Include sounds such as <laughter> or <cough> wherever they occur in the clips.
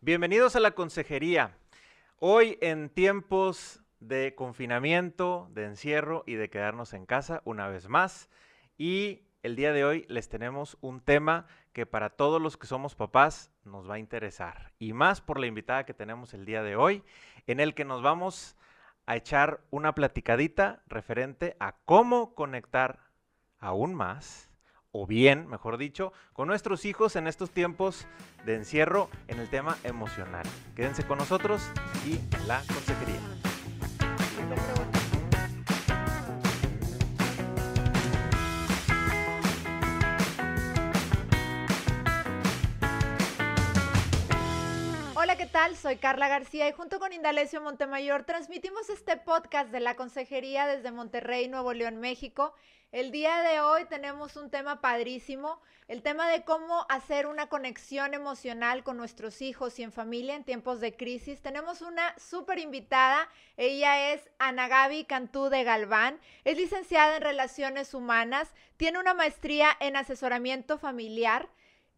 Bienvenidos a la consejería. Hoy en tiempos de confinamiento, de encierro y de quedarnos en casa una vez más. Y el día de hoy les tenemos un tema que para todos los que somos papás nos va a interesar. Y más por la invitada que tenemos el día de hoy, en el que nos vamos a echar una platicadita referente a cómo conectar aún más o bien, mejor dicho, con nuestros hijos en estos tiempos de encierro en el tema emocional. Quédense con nosotros y la consejería. Tal? Soy Carla García y junto con Indalecio Montemayor transmitimos este podcast de la Consejería desde Monterrey, Nuevo León, México. El día de hoy tenemos un tema padrísimo, el tema de cómo hacer una conexión emocional con nuestros hijos y en familia en tiempos de crisis. Tenemos una súper invitada, ella es Ana Gaby Cantú de Galván, es licenciada en Relaciones Humanas, tiene una maestría en asesoramiento familiar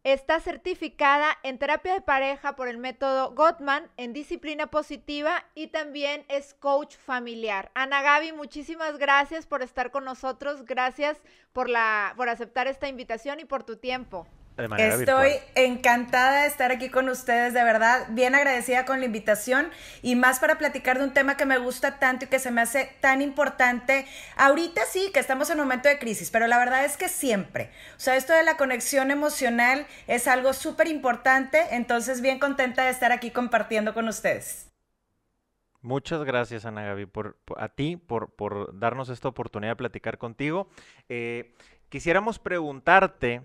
Está certificada en terapia de pareja por el método Gottman, en disciplina positiva y también es coach familiar. Ana Gaby, muchísimas gracias por estar con nosotros. Gracias por, la, por aceptar esta invitación y por tu tiempo. Estoy encantada de estar aquí con ustedes, de verdad, bien agradecida con la invitación y más para platicar de un tema que me gusta tanto y que se me hace tan importante. Ahorita sí, que estamos en un momento de crisis, pero la verdad es que siempre. O sea, esto de la conexión emocional es algo súper importante, entonces bien contenta de estar aquí compartiendo con ustedes. Muchas gracias, Ana Gaby, por, a ti por, por, darnos esta oportunidad de platicar contigo. Eh, quisiéramos preguntarte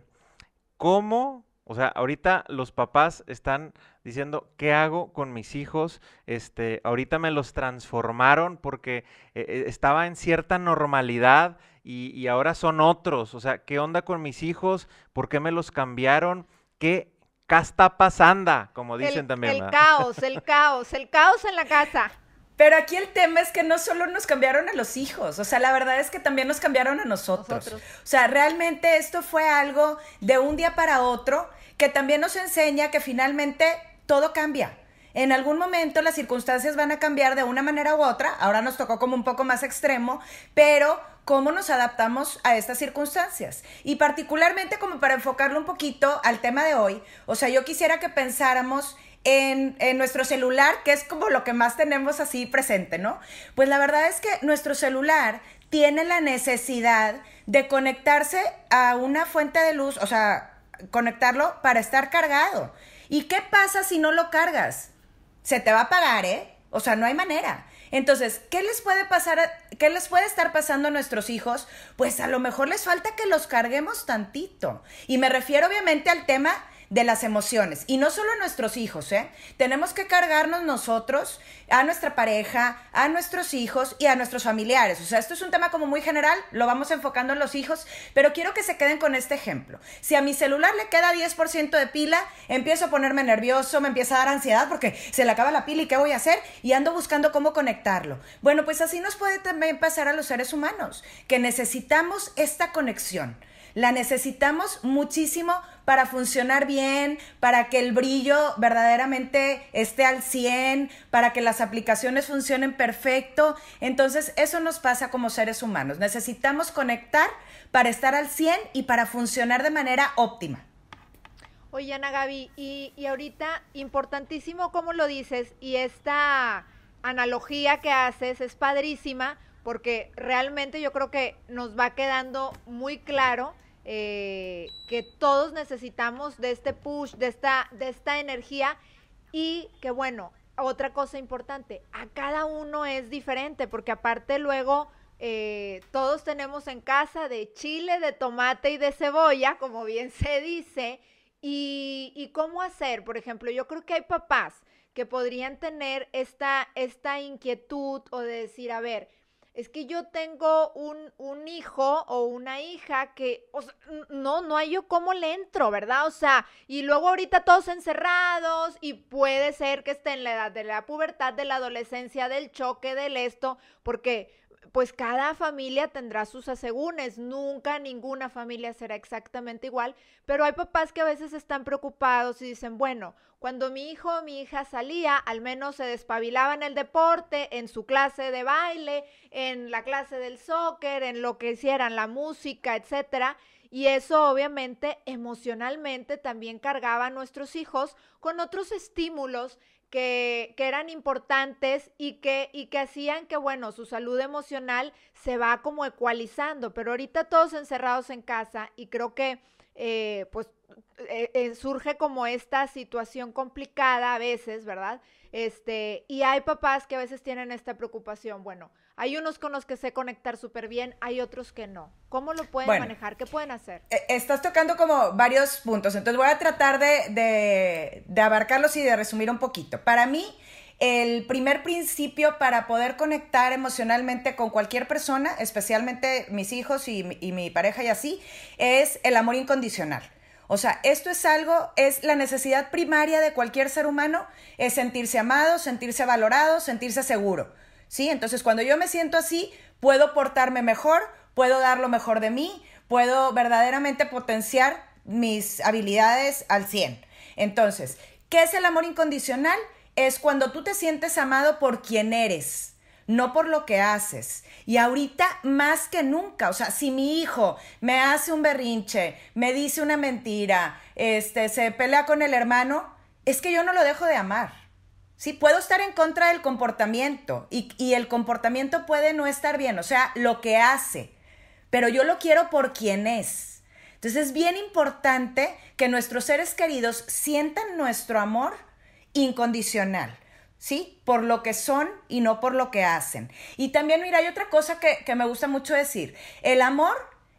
¿Cómo? O sea, ahorita los papás están diciendo, ¿qué hago con mis hijos? Este, ahorita me los transformaron porque eh, eh, estaba en cierta normalidad y, ahora son otros. O sea, ¿qué onda con mis hijos? ¿Por qué me los cambiaron? ¿Qué está pasando? Como dicen también. El caos, el caos, el caos en la casa. Pero aquí el tema es que no solo nos cambiaron a los hijos, o sea, la verdad es que también nos cambiaron a nosotros. O sea, realmente esto fue algo de un día para otro que también nos enseña que finalmente todo cambia. En algún momento las circunstancias van a cambiar de una manera u otra, ahora nos tocó como un poco más extremo, pero cómo nos adaptamos a estas circunstancias. Y particularmente como para enfocarlo un poquito al tema de hoy, o sea, yo quisiera que pensáramos en, nuestro celular, que es como lo que más tenemos así presente, ¿no? Pues la verdad es que nuestro celular tiene la necesidad de conectarse a una fuente de luz, o sea, conectarlo para estar cargado. ¿Y qué pasa si no lo cargas? Se te va a apagar, ¿eh? O sea, no hay manera. Entonces, ¿qué les puede pasar? ¿Qué les puede estar pasando a nuestros hijos? Pues a lo mejor les falta que los carguemos tantito. Y me refiero obviamente al tema de las emociones. Y no solo a nuestros hijos, ¿eh? Tenemos que cargarnos nosotros, a nuestra pareja, a nuestros hijos y a nuestros familiares. O sea, esto es un tema como muy general, lo vamos enfocando en los hijos, pero quiero que se queden con este ejemplo. Si a mi celular le queda 10% de pila, empiezo a ponerme nervioso, me empieza a dar ansiedad porque se le acaba la pila y qué voy a hacer y ando buscando cómo conectarlo. Bueno, pues así nos puede también pasar a los seres humanos, que necesitamos esta conexión. La necesitamos muchísimo para funcionar bien, para que el brillo verdaderamente esté al 100, para que las aplicaciones funcionen perfecto. Entonces, eso nos pasa como seres humanos. Necesitamos conectar para estar al 100 y para funcionar de manera óptima. Oye, Ana Gaby, y, y ahorita importantísimo como lo dices, y esta analogía que haces es padrísima, porque realmente yo creo que nos va quedando muy claro eh, que todos necesitamos de este push, de esta, de esta energía. Y que bueno, otra cosa importante, a cada uno es diferente porque aparte luego eh, todos tenemos en casa de chile, de tomate y de cebolla, como bien se dice, y, y cómo hacer, por ejemplo, yo creo que hay papás que podrían tener esta, esta inquietud o de decir, a ver, es que yo tengo un, un, hijo o una hija que, o sea, no, no hay yo cómo le entro, ¿verdad? O sea, y luego ahorita todos encerrados y puede ser que esté en la edad de la pubertad, de la adolescencia, del choque, del esto, porque pues cada familia tendrá sus asegúnes, nunca ninguna familia será exactamente igual, pero hay papás que a veces están preocupados y dicen, bueno, cuando mi hijo o mi hija salía, al menos se despabilaba en el deporte, en su clase de baile, en la clase del soccer, en lo que hicieran, la música, etcétera. Y eso obviamente emocionalmente también cargaba a nuestros hijos con otros estímulos que, eran importantes y que, y que hacían que, bueno, su salud emocional se va como ecualizando, pero ahorita todos encerrados en casa y creo que, eh, pues, eh, eh, surge como esta situación complicada a veces, ¿verdad? Este, y hay papás que a veces tienen esta preocupación, bueno, hay unos con los que sé conectar súper bien, hay otros que no. ¿Cómo lo pueden manejar? ¿Qué pueden hacer? Eh, estás tocando como varios puntos, entonces voy a tratar de, de, abarcarlos y de resumir un poquito. Para mí, el primer principio para poder conectar emocionalmente con cualquier persona, especialmente mis hijos y, y mi pareja y así, es el amor incondicional. O sea, esto es algo, es la necesidad primaria de cualquier ser humano, es sentirse amado, sentirse valorado, sentirse seguro. ¿Sí? Entonces, cuando yo me siento así, puedo portarme mejor, puedo dar lo mejor de mí, puedo verdaderamente potenciar mis habilidades al 100. Entonces, ¿qué es el amor incondicional? Es cuando tú te sientes amado por quien eres, no por lo que haces. Y ahorita más que nunca, o sea, si mi hijo me hace un berrinche, me dice una mentira, este, se pelea con el hermano, es que yo no lo dejo de amar. Sí, puedo estar en contra del comportamiento y, y, el comportamiento puede no estar bien, o sea, lo que hace, pero yo lo quiero por quien es. Entonces es bien importante que nuestros seres queridos sientan nuestro amor incondicional, ¿sí? Por lo que son y no por lo que hacen. Y también, mira, hay otra cosa que, que me gusta mucho decir, el amor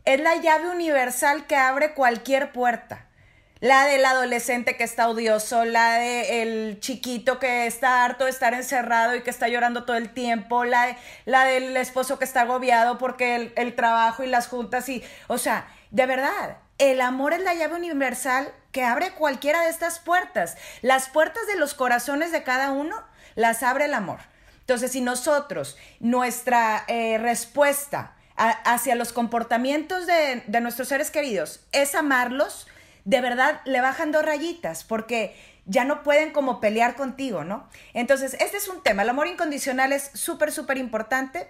es la llave universal que abre cualquier puerta. La del adolescente que está odioso, la del chiquito que está harto de estar encerrado y que está llorando todo el tiempo, la, la del esposo que está agobiado porque el, el trabajo y las juntas y, o sea, de verdad, el amor es la llave universal que abre cualquiera de estas puertas. Las puertas de los corazones de cada uno las abre el amor. Entonces, si nosotros, nuestra eh, respuesta hacia los comportamientos de, de nuestros seres queridos es amarlos, de verdad le bajan dos rayitas porque ya no pueden como pelear contigo, ¿no? Entonces, este es un tema, el amor incondicional es súper, súper importante.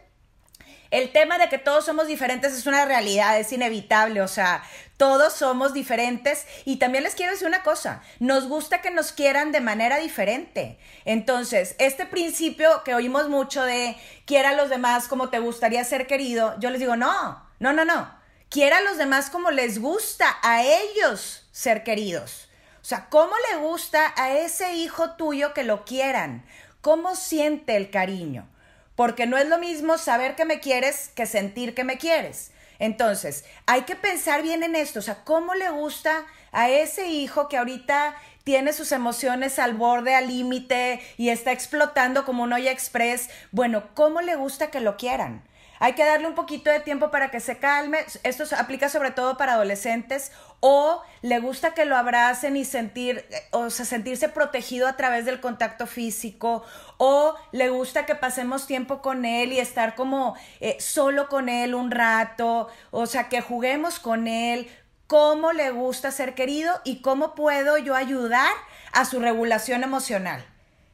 El tema de que todos somos diferentes es una realidad, es inevitable, o sea, todos somos diferentes y también les quiero decir una cosa, nos gusta que nos quieran de manera diferente. Entonces, este principio que oímos mucho de quiera a los demás como te gustaría ser querido, yo les digo, no, no, no, no, quiera a los demás como les gusta a ellos ser queridos. O sea, ¿cómo le gusta a ese hijo tuyo que lo quieran? ¿Cómo siente el cariño? Porque no es lo mismo saber que me quieres que sentir que me quieres. Entonces, hay que pensar bien en esto, o sea, ¿cómo le gusta a ese hijo que ahorita tiene sus emociones al borde, al límite y está explotando como un olla express? Bueno, ¿cómo le gusta que lo quieran? Hay que darle un poquito de tiempo para que se calme. Esto aplica sobre todo para adolescentes o le gusta que lo abracen y sentir, o sea, sentirse protegido a través del contacto físico o le gusta que pasemos tiempo con él y estar como eh, solo con él un rato, o sea, que juguemos con él, cómo le gusta ser querido y cómo puedo yo ayudar a su regulación emocional.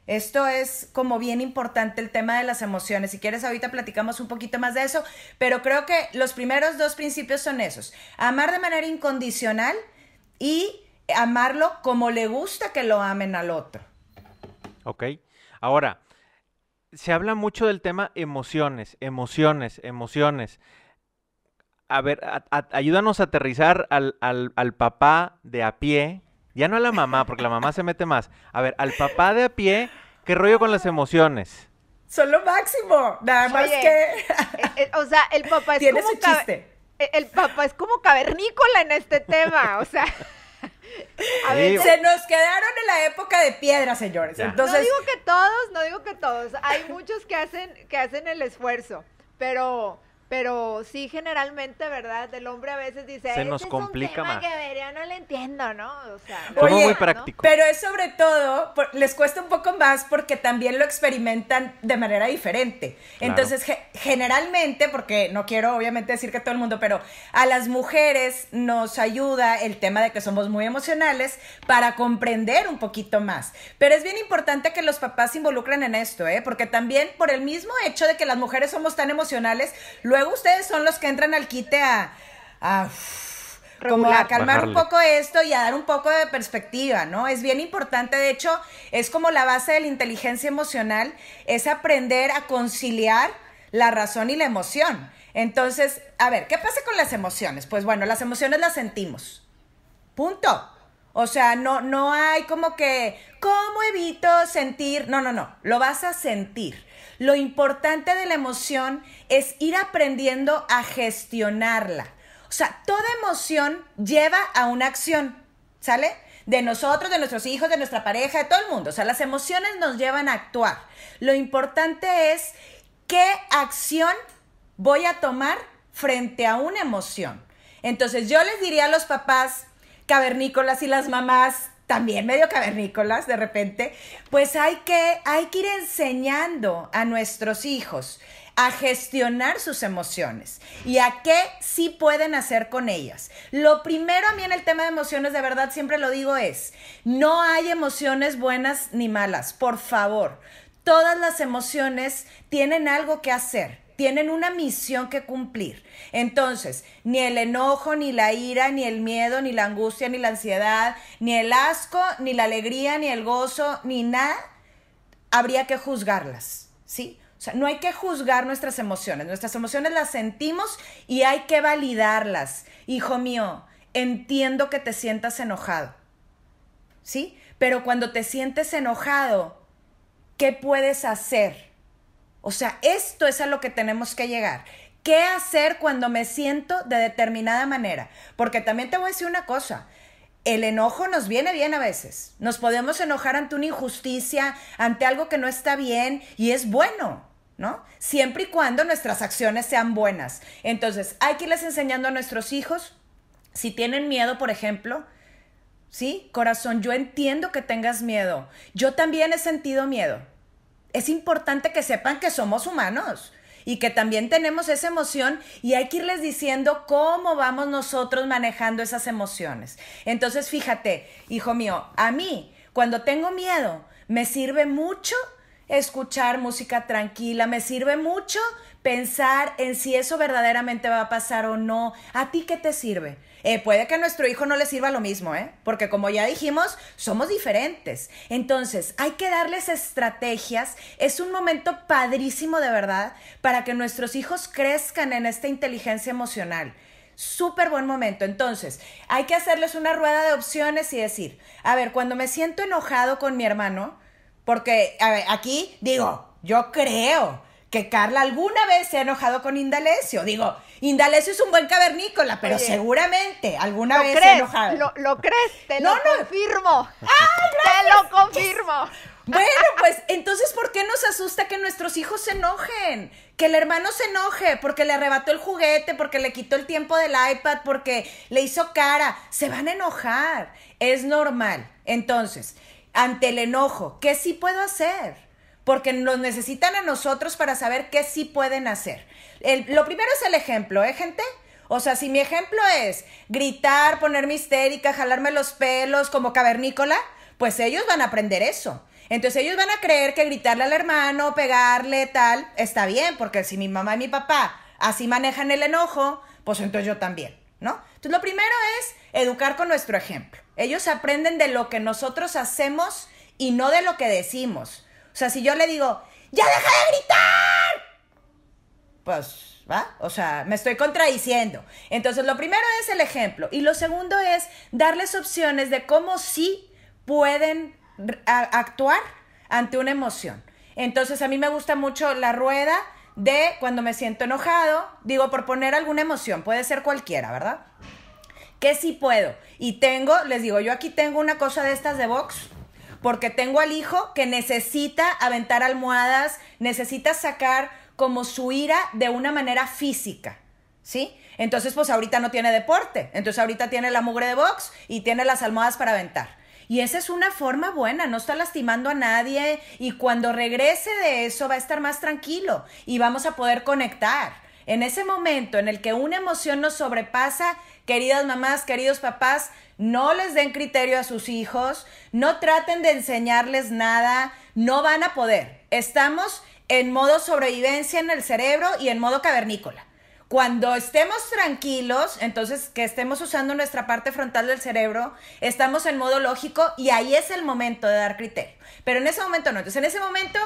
Esto es como bien importante el tema de las emociones. Si quieres, ahorita platicamos un poquito más de eso, pero creo que los primeros dos principios son esos. Amar de manera incondicional y amarlo como le gusta que lo amen al otro. Ok. Ahora, se habla mucho del tema emociones, emociones, emociones. A ver, ayúdanos a aterrizar al, al papá de a pie ya no a la mamá, porque la mamá se mete más. A ver, al papá de a pie, ¿qué rollo con las emociones? Son lo máximo. Nada más que. Eh, eh, o sea, el papá es como. Chiste? Eh, el papá es como cavernícola en este tema. O sea. <laughs> A ver, se nos quedaron en la época de piedra, señores. Entonces... No digo que todos, no digo que todos. Hay muchos que hacen, que hacen el esfuerzo. Pero, pero sí generalmente, ¿verdad? El hombre a veces dice, se nos "Este complica es un tema más. que vería, no le entiendo, ¿no? O sea, Oye, muy ¿no? prácticos. Pero es sobre todo, por- les cuesta un poco más porque también lo experimentan de manera diferente. Claro. Entonces, ge- generalmente, porque no quiero obviamente decir que todo el mundo, pero a las mujeres nos ayuda el tema de que somos muy emocionales para comprender un poquito más. Pero es bien importante que los papás se involucren en esto, ¿eh? Porque también por el mismo hecho de que las mujeres somos tan emocionales, luego ustedes son los que entran al quite a... a como a calmar un poco esto y a dar un poco de perspectiva, ¿no? Es bien importante, de hecho, es como la base de la inteligencia emocional, es aprender a conciliar la razón y la emoción. Entonces, a ver, ¿qué pasa con las emociones? Pues bueno, las emociones las sentimos. Punto. O sea, no, no hay como que, ¿cómo evito sentir? No, no, no, lo vas a sentir. Lo importante de la emoción es ir aprendiendo a gestionarla. O sea, toda emoción lleva a una acción, ¿sale? De nosotros, de nuestros hijos, de nuestra pareja, de todo el mundo. O sea, las emociones nos llevan a actuar. Lo importante es qué acción voy a tomar frente a una emoción. Entonces yo les diría a los papás cavernícolas y las mamás también medio cavernícolas de repente, pues hay que, hay que ir enseñando a nuestros hijos a gestionar sus emociones y a qué sí pueden hacer con ellas. Lo primero a mí en el tema de emociones, de verdad siempre lo digo, es, no hay emociones buenas ni malas, por favor. Todas las emociones tienen algo que hacer, tienen una misión que cumplir. Entonces, ni el enojo, ni la ira, ni el miedo, ni la angustia, ni la ansiedad, ni el asco, ni la alegría, ni el gozo, ni nada, habría que juzgarlas, ¿sí? O sea, no hay que juzgar nuestras emociones. Nuestras emociones las sentimos y hay que validarlas. Hijo mío, entiendo que te sientas enojado, ¿sí? Pero cuando te sientes enojado, ¿qué puedes hacer? O sea, esto es a lo que tenemos que llegar. ¿Qué hacer cuando me siento de determinada manera? Porque también te voy a decir una cosa. El enojo nos viene bien a veces. Nos podemos enojar ante una injusticia, ante algo que no está bien y es bueno, ¿no? Siempre y cuando nuestras acciones sean buenas. Entonces, hay que irles enseñando a nuestros hijos, si tienen miedo, por ejemplo, ¿sí? Corazón, yo entiendo que tengas miedo. Yo también he sentido miedo es importante que sepan que somos humanos y que también tenemos esa emoción y hay que irles diciendo cómo vamos nosotros manejando esas emociones. Entonces, fíjate, hijo mío, a mí, cuando tengo miedo, me sirve mucho escuchar música tranquila, me sirve mucho pensar en si eso verdaderamente va a pasar o no. ¿A ti qué te sirve? Eh, puede que a nuestro hijo no le sirva lo mismo, ¿eh? Porque como ya dijimos, somos diferentes. Entonces, hay que darles estrategias. Es un momento padrísimo de verdad para que nuestros hijos crezcan en esta inteligencia emocional. Súper buen momento. Entonces, hay que hacerles una rueda de opciones y decir, a ver, cuando me siento enojado con mi hermano, porque a ver, aquí digo, yo creo que Carla alguna vez se ha enojado con Indalecio. Digo, Indalecio es un buen cavernícola, pero Oye, seguramente alguna ¿Lo vez se ha enojado. ¿Lo, lo crees? Te No, lo no. confirmo. <laughs> Te lo confirmo. <laughs> Bueno, pues entonces, ¿por qué nos asusta que nuestros hijos se enojen? Que el hermano se enoje porque le arrebató el juguete, porque le quitó el tiempo del iPad, porque le hizo cara. Se van a enojar. Es normal. Entonces, ante el enojo, ¿qué sí puedo hacer? Porque nos necesitan a nosotros para saber qué sí pueden hacer. El- lo primero es el ejemplo, ¿eh, gente? O sea, si mi ejemplo es gritar, ponerme histérica, jalarme los pelos como cavernícola, pues ellos van a aprender eso. Entonces ellos van a creer que gritarle al hermano, pegarle, tal, está bien, porque si mi mamá y mi papá así manejan el enojo, pues entonces yo también, ¿no? Entonces lo primero es educar con nuestro ejemplo. Ellos aprenden de lo que nosotros hacemos y no de lo que decimos. O sea, si yo le digo, ¡ya deja de gritar! Pues, ¿va? O sea, me estoy contradiciendo. Entonces, lo primero es el ejemplo. Y lo segundo es darles opciones de cómo sí pueden actuar ante una emoción. Entonces, a mí me gusta mucho la rueda de cuando me siento enojado, digo, por poner alguna emoción, puede ser cualquiera, ¿verdad? que sí puedo. Y tengo, les digo, yo aquí tengo una cosa de estas de box, porque tengo al hijo que necesita aventar almohadas, necesita sacar como su ira de una manera física, ¿sí? Entonces, pues ahorita no tiene deporte, entonces ahorita tiene la mugre de box y tiene las almohadas para aventar. Y esa es una forma buena, no está lastimando a nadie y cuando regrese de eso va a estar más tranquilo y vamos a poder conectar. En ese momento en el que una emoción nos sobrepasa, queridas mamás, queridos papás, no les den criterio a sus hijos, no traten de enseñarles nada, no van a poder. Estamos en modo sobrevivencia en el cerebro y en modo cavernícola. Cuando estemos tranquilos, entonces que estemos usando nuestra parte frontal del cerebro, estamos en modo lógico y ahí es el momento de dar criterio. Pero en ese momento no. Entonces, en ese momento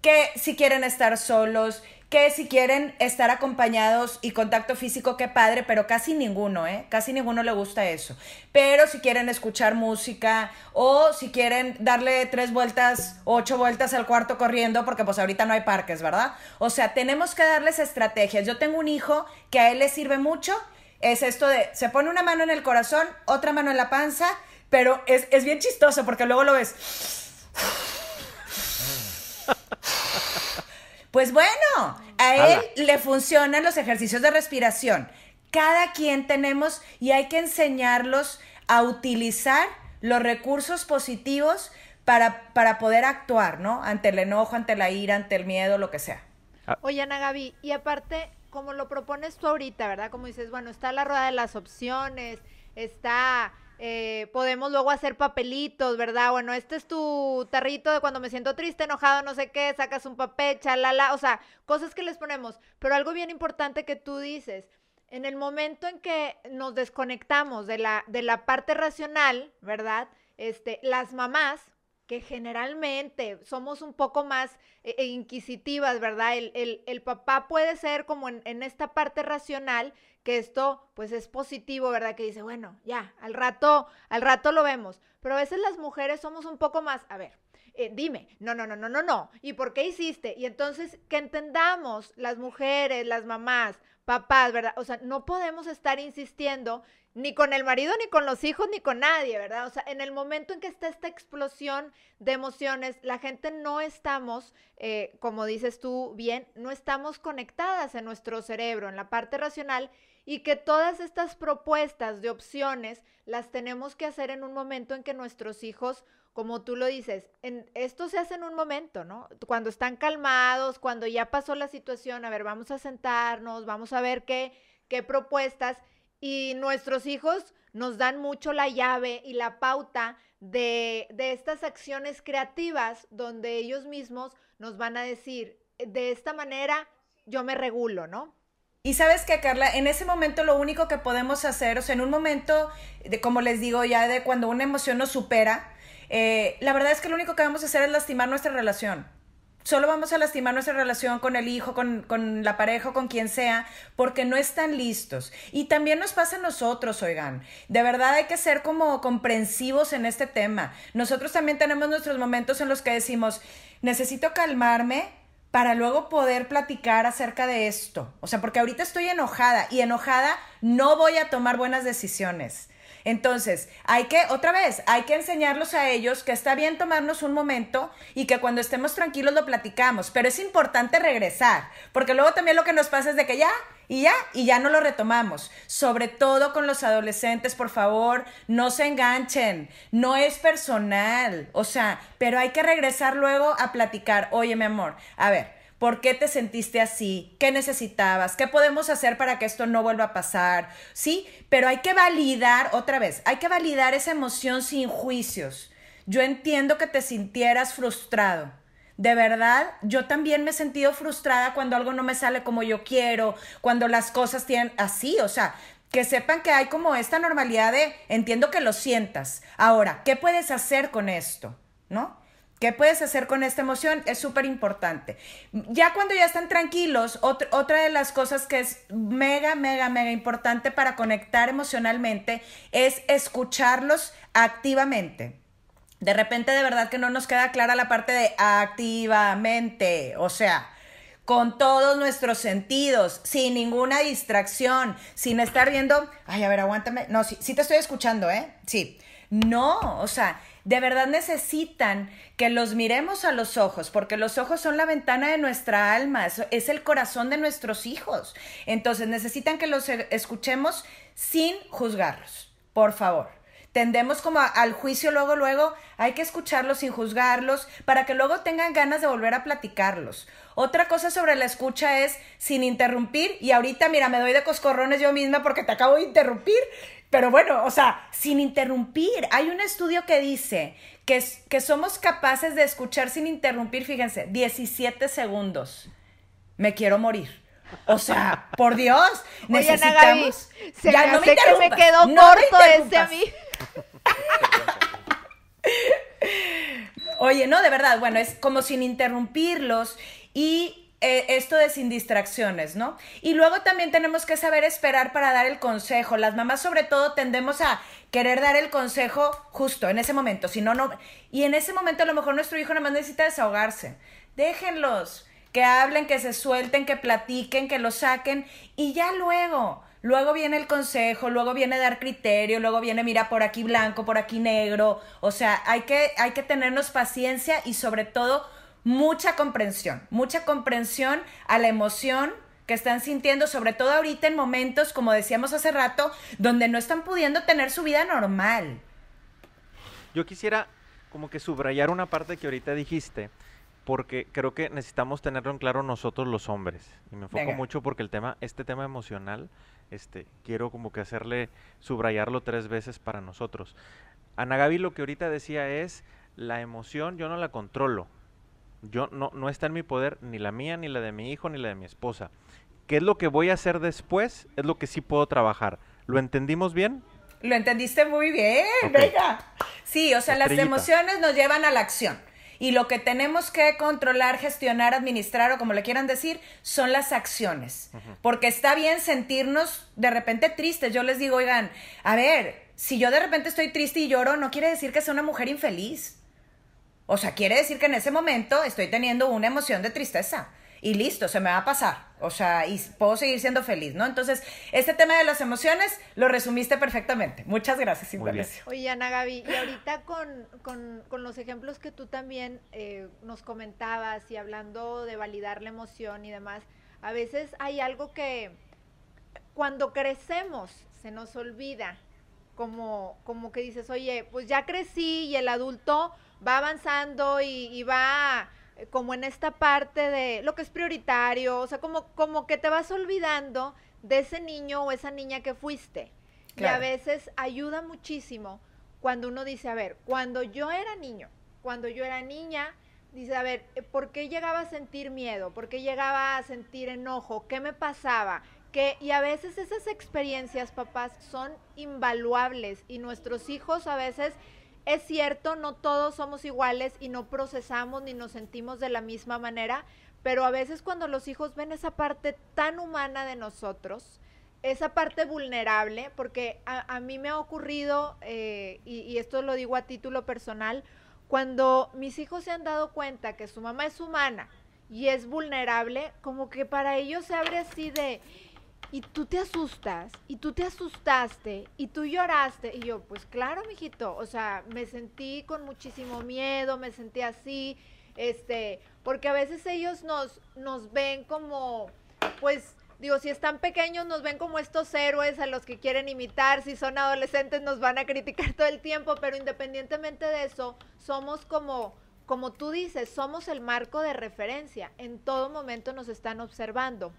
que si quieren estar solos, que si quieren estar acompañados y contacto físico, qué padre, pero casi ninguno, ¿eh? Casi ninguno le gusta eso. Pero si quieren escuchar música o si quieren darle tres vueltas, ocho vueltas al cuarto corriendo, porque pues ahorita no hay parques, ¿verdad? O sea, tenemos que darles estrategias. Yo tengo un hijo que a él le sirve mucho, es esto de, se pone una mano en el corazón, otra mano en la panza, pero es, es bien chistoso porque luego lo ves. <laughs> Pues bueno, a él le funcionan los ejercicios de respiración. Cada quien tenemos y hay que enseñarlos a utilizar los recursos positivos para, para poder actuar, ¿no? Ante el enojo, ante la ira, ante el miedo, lo que sea. Ah. Oye, Ana Gaby, y aparte, como lo propones tú ahorita, ¿verdad? Como dices, bueno, está la rueda de las opciones, está eh, podemos luego hacer papelitos, ¿verdad? Bueno, este es tu tarrito de cuando me siento triste, enojado, no sé qué, sacas un papel, chalala, o sea, cosas que les ponemos. Pero algo bien importante que tú dices, en el momento en que nos desconectamos de la, de la parte racional, ¿verdad? Este, las mamás, que generalmente somos un poco más eh, eh, inquisitivas, ¿verdad? El, el, papá puede ser como en, en, esta parte racional que esto pues es positivo, ¿verdad? Que dice, bueno, ya, al rato, al rato lo vemos. Pero a veces las mujeres somos un poco más, a ver, eh, dime, no, no, no, no, no, no, ¿y por qué hiciste? Y entonces que entendamos las mujeres, las mamás, papás, ¿verdad? O sea, no podemos estar insistiendo ni con el marido, ni con los hijos, ni con nadie, ¿verdad? O sea, en el momento en que está esta explosión de emociones, la gente no estamos, eh, como dices tú bien, no estamos conectadas en nuestro cerebro, en la parte racional, y que todas estas propuestas de opciones las tenemos que hacer en un momento en que nuestros hijos, como tú lo dices, en, esto se hace en un momento, ¿no? Cuando están calmados, cuando ya pasó la situación, a ver, vamos a sentarnos, vamos a ver qué, qué propuestas, y nuestros hijos nos dan mucho la llave y la pauta de, estas acciones creativas donde ellos mismos nos van a decir, de esta manera yo me regulo, ¿no? Y sabes que, Carla, en ese momento lo único que podemos hacer, o sea, en un momento, de, como les digo, ya de cuando una emoción nos supera, eh, la verdad es que lo único que vamos a hacer es lastimar nuestra relación. Solo vamos a lastimar nuestra relación con el hijo, con, con la pareja, con quien sea, porque no están listos. Y también nos pasa a nosotros, oigan. De verdad hay que ser como comprensivos en este tema. Nosotros también tenemos nuestros momentos en los que decimos, necesito calmarme, para luego poder platicar acerca de esto. O sea, porque ahorita estoy enojada y enojada no voy a tomar buenas decisiones. Entonces, hay que, otra vez, hay que enseñarlos a ellos que está bien tomarnos un momento y que cuando estemos tranquilos lo platicamos, pero es importante regresar, porque luego también lo que nos pasa es de que ya, y ya, y ya no lo retomamos. Sobre todo con los adolescentes, por favor, no se enganchen, no es personal, o sea, pero hay que regresar luego a platicar, oye mi amor, a ver, ¿Por qué te sentiste así? ¿Qué necesitabas? ¿Qué podemos hacer para que esto no vuelva a pasar? Sí, pero hay que validar, otra vez, hay que validar esa emoción sin juicios. Yo entiendo que te sintieras frustrado. De verdad, yo también me he sentido frustrada cuando algo no me sale como yo quiero, cuando las cosas tienen así, o sea, que sepan que hay como esta normalidad de entiendo que lo sientas. Ahora, ¿qué puedes hacer con esto? ¿No? ¿Qué puedes hacer con esta emoción? Es súper importante. Ya cuando ya están tranquilos, otra de las cosas que es mega, mega, mega importante para conectar emocionalmente es escucharlos activamente. De repente de verdad que no nos queda clara la parte de activamente, o sea, con todos nuestros sentidos, sin ninguna distracción, sin estar viendo, ay, a ver, aguántame, no, sí, sí te estoy escuchando, ¿eh? Sí, No, o sea, de verdad necesitan que los miremos a los ojos, porque los ojos son la ventana de nuestra alma, es el corazón de nuestros hijos. Entonces necesitan que los e, escuchemos sin juzgarlos, por favor. Tendemos como al juicio luego, luego, hay que escucharlos sin juzgarlos para que luego tengan ganas de volver a platicarlos. Otra cosa sobre la escucha es sin interrumpir y ahorita, mira, me doy de coscorrones yo misma porque te acabo de interrumpir, pero bueno, o sea, sin interrumpir. Hay un estudio que dice que, que somos capaces de escuchar sin interrumpir, fíjense, 17 segundos. Me quiero morir. O sea, por Dios, necesitamos. se ya no me, que me quedó corto ese a mí. Oye, no, de verdad, bueno, es como sin interrumpirlos y eh, esto de sin distracciones, ¿no? Y luego también tenemos que saber esperar para dar el consejo. Las mamás sobre todo tendemos a querer dar el consejo justo en ese momento, si no, no. Y en ese momento a lo mejor nuestro hijo nada más necesita desahogarse. Déjenlos, que hablen, que se suelten, que platiquen, que lo saquen y ya luego. Luego viene el consejo, luego viene dar criterio, luego viene mira por aquí blanco, por aquí negro. O sea, hay que, hay que tenernos paciencia y sobre todo mucha comprensión, mucha comprensión a la emoción que están sintiendo, sobre todo ahorita en momentos, como decíamos hace rato, donde no están pudiendo tener su vida normal. Yo quisiera como que subrayar una parte que ahorita dijiste, porque creo que necesitamos tenerlo en claro nosotros los hombres. Y me enfoco mucho porque el tema, este tema emocional, este, quiero como que hacerle, subrayarlo tres veces para nosotros. Ana Gaby lo que ahorita decía es, la emoción yo no la controlo, yo no, no está en mi poder ni la mía, ni la de mi hijo, ni la de mi esposa. ¿Qué es lo que voy a hacer después? Es lo que sí puedo trabajar. ¿Lo entendimos bien? Lo entendiste muy bien, venga. Sí, o sea, las emociones nos llevan a la acción. Y lo que tenemos que controlar, gestionar, administrar o como le quieran decir, son las acciones. Porque está bien sentirnos de repente tristes. Yo les digo, oigan, a ver, si yo de repente estoy triste y lloro, no quiere decir que sea una mujer infeliz. O sea, quiere decir que en ese momento estoy teniendo una emoción de tristeza. Y listo, se me va a pasar. O sea, y puedo seguir siendo feliz, ¿no? Entonces, este tema de las emociones lo resumiste perfectamente. Muchas gracias, Indonesia. Oye, Ana Gaby, y ahorita con, con, los ejemplos que tú también eh, nos comentabas y hablando de validar la emoción y demás, a veces hay algo que cuando crecemos se nos olvida, como, como que dices, oye, pues ya crecí y el adulto va avanzando y, va eh, como en esta parte de lo que es prioritario, o sea, como, como que te vas olvidando de ese niño o esa niña que fuiste. Y a veces ayuda muchísimo cuando uno dice, a ver, cuando yo era niño, cuando yo era niña, dice, a ver, eh, ¿por qué llegaba a sentir miedo? ¿Por qué llegaba a sentir enojo? ¿Qué me pasaba? Que, y a veces esas experiencias, papás, son invaluables y nuestros hijos a veces es cierto, no todos somos iguales y no procesamos ni nos sentimos de la misma manera, pero a veces cuando los hijos ven esa parte tan humana de nosotros, esa parte vulnerable, porque a, mí me ha ocurrido, eh, y, y, esto lo digo a título personal, cuando mis hijos se han dado cuenta que su mamá es humana y es vulnerable, como que para ellos se abre así de, y tú te asustas, y tú te asustaste, y tú lloraste. Y yo, pues claro, mijito, o sea, me sentí con muchísimo miedo, me sentí así, este, porque a veces ellos nos, nos ven como, pues, digo, si están pequeños nos ven como estos héroes a los que quieren imitar, si son adolescentes nos van a criticar <laughs> todo el tiempo, pero independientemente de eso, somos como, como tú dices, somos el marco de referencia, en todo momento nos están observando.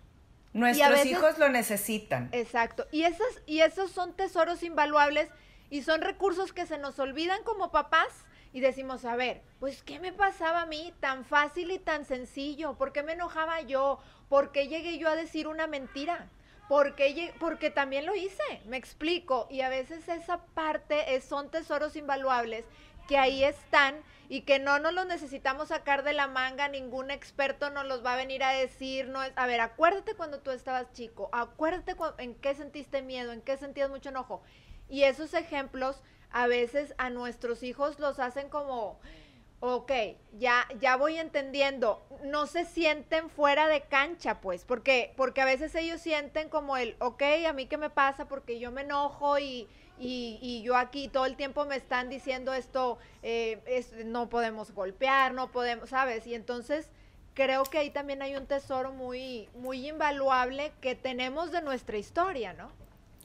Nuestros hijos lo necesitan. Exacto. Y, esas, y esos son tesoros invaluables y son recursos que se nos olvidan como papás y decimos, a ver, pues ¿qué me pasaba a mí tan fácil y tan sencillo? ¿Por qué me enojaba yo? ¿Por qué llegué yo a decir una mentira? Porque, porque también lo hice, me explico. Y a veces esa parte es, son tesoros invaluables que ahí están y que no nos los necesitamos sacar de la manga, ningún experto nos los va a venir a decir, no es, a ver, acuérdate cuando tú estabas chico, acuérdate en qué sentiste miedo, en qué sentías mucho enojo. Y esos ejemplos a veces a nuestros hijos los hacen como, ok, ya, ya voy entendiendo, no se sienten fuera de cancha, pues, porque, porque a veces ellos sienten como el, ok, a mí qué me pasa porque yo me enojo y, y, yo aquí todo el tiempo me están diciendo esto, eh, es, no podemos golpear, no podemos, ¿sabes? Y entonces creo que ahí también hay un tesoro muy, muy invaluable que tenemos de nuestra historia, ¿no?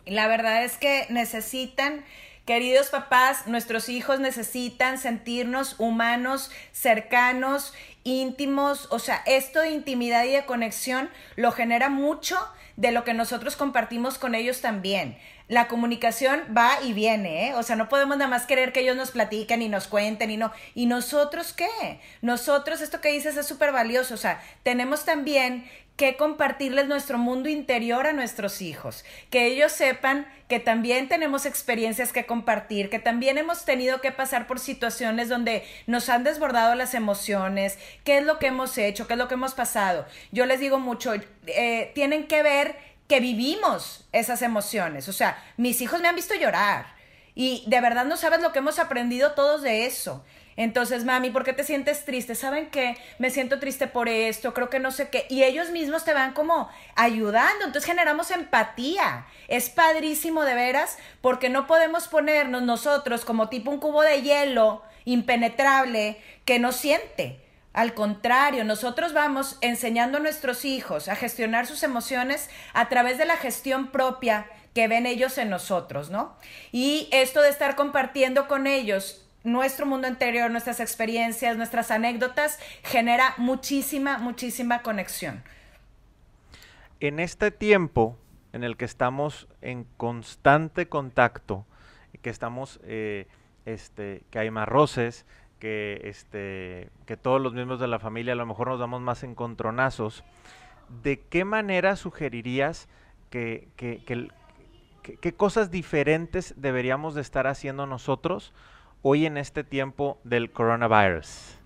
La verdad es que necesitan Queridos papás, nuestros hijos necesitan sentirnos humanos, cercanos, íntimos, o sea, esto de intimidad y de conexión lo genera mucho de lo que nosotros compartimos con ellos también. La comunicación va y viene, ¿eh? O sea, no podemos nada más querer que ellos nos platiquen y nos cuenten y no. ¿Y nosotros qué? Nosotros, esto que dices es súper valioso. O sea, tenemos también que compartirles nuestro mundo interior a nuestros hijos, que ellos sepan que también tenemos experiencias que compartir, que también hemos tenido que pasar por situaciones donde nos han desbordado las emociones, qué es lo que hemos hecho, qué es lo que hemos pasado. Yo les digo mucho, eh, tienen que ver que vivimos esas emociones, o sea, mis hijos me han visto llorar y de verdad no sabes lo que hemos aprendido todos de eso. Entonces, mami, ¿por qué te sientes triste? ¿Saben qué? Me siento triste por esto, creo que no sé qué. Y ellos mismos te van como ayudando. Entonces generamos empatía. Es padrísimo de veras porque no podemos ponernos nosotros como tipo un cubo de hielo impenetrable que no siente. Al contrario, nosotros vamos enseñando a nuestros hijos a gestionar sus emociones a través de la gestión propia que ven ellos en nosotros, ¿no? Y esto de estar compartiendo con ellos nuestro mundo interior, nuestras experiencias, nuestras anécdotas, genera muchísima, muchísima conexión. En este tiempo en el que estamos en constante contacto, que estamos, eh, este, que hay más roces, que, este, que todos los miembros de la familia a lo mejor nos damos más encontronazos, ¿de qué manera sugerirías que, qué cosas diferentes deberíamos de estar haciendo nosotros hoy en este tiempo del coronavirus?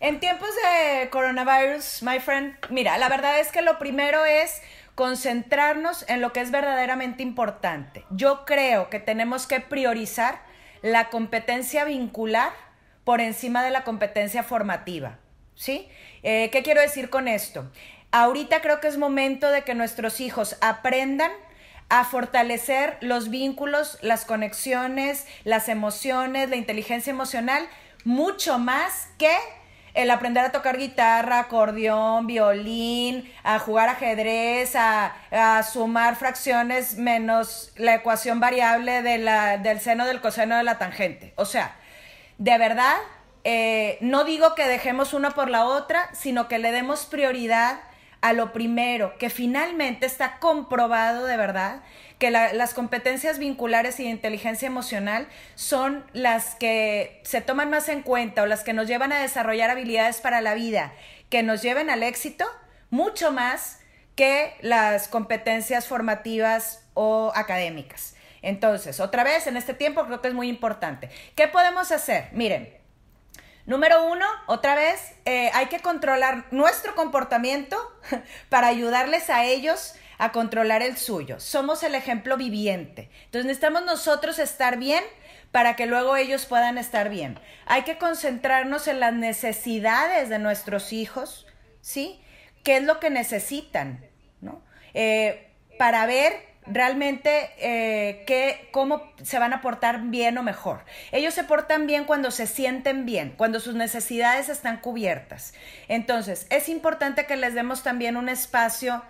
En tiempos de coronavirus, my friend, mira, la verdad es que lo primero es concentrarnos en lo que es verdaderamente importante. Yo creo que tenemos que priorizar la competencia vincular por encima de la competencia formativa. ¿Sí? Eh, ¿Qué quiero decir con esto? Ahorita creo que es momento de que nuestros hijos aprendan a fortalecer los vínculos, las conexiones, las emociones, la inteligencia emocional, mucho más que el aprender a tocar guitarra, acordeón, violín, a jugar ajedrez, a, sumar fracciones menos la ecuación variable de la, del seno del coseno de la tangente. O sea, de verdad, eh, no digo que dejemos una por la otra, sino que le demos prioridad a lo primero, que finalmente está comprobado de verdad que las competencias vinculares y de inteligencia emocional son las que se toman más en cuenta o las que nos llevan a desarrollar habilidades para la vida, que nos lleven al éxito, mucho más que las competencias formativas o académicas. Entonces, otra vez, en este tiempo creo que es muy importante. ¿Qué podemos hacer? Miren, Número uno, otra vez, eh, hay que controlar nuestro comportamiento <laughs> para ayudarles a ellos a controlar el suyo. Somos el ejemplo viviente. Entonces necesitamos nosotros estar bien para que luego ellos puedan estar bien. Hay que concentrarnos en las necesidades de nuestros hijos, ¿sí? ¿Qué es lo que necesitan? ¿no? Eh, para ver realmente eh, cómo se van a portar bien o mejor. Ellos se portan bien cuando se sienten bien, cuando sus necesidades están cubiertas. Entonces, es importante que les demos también un espacio,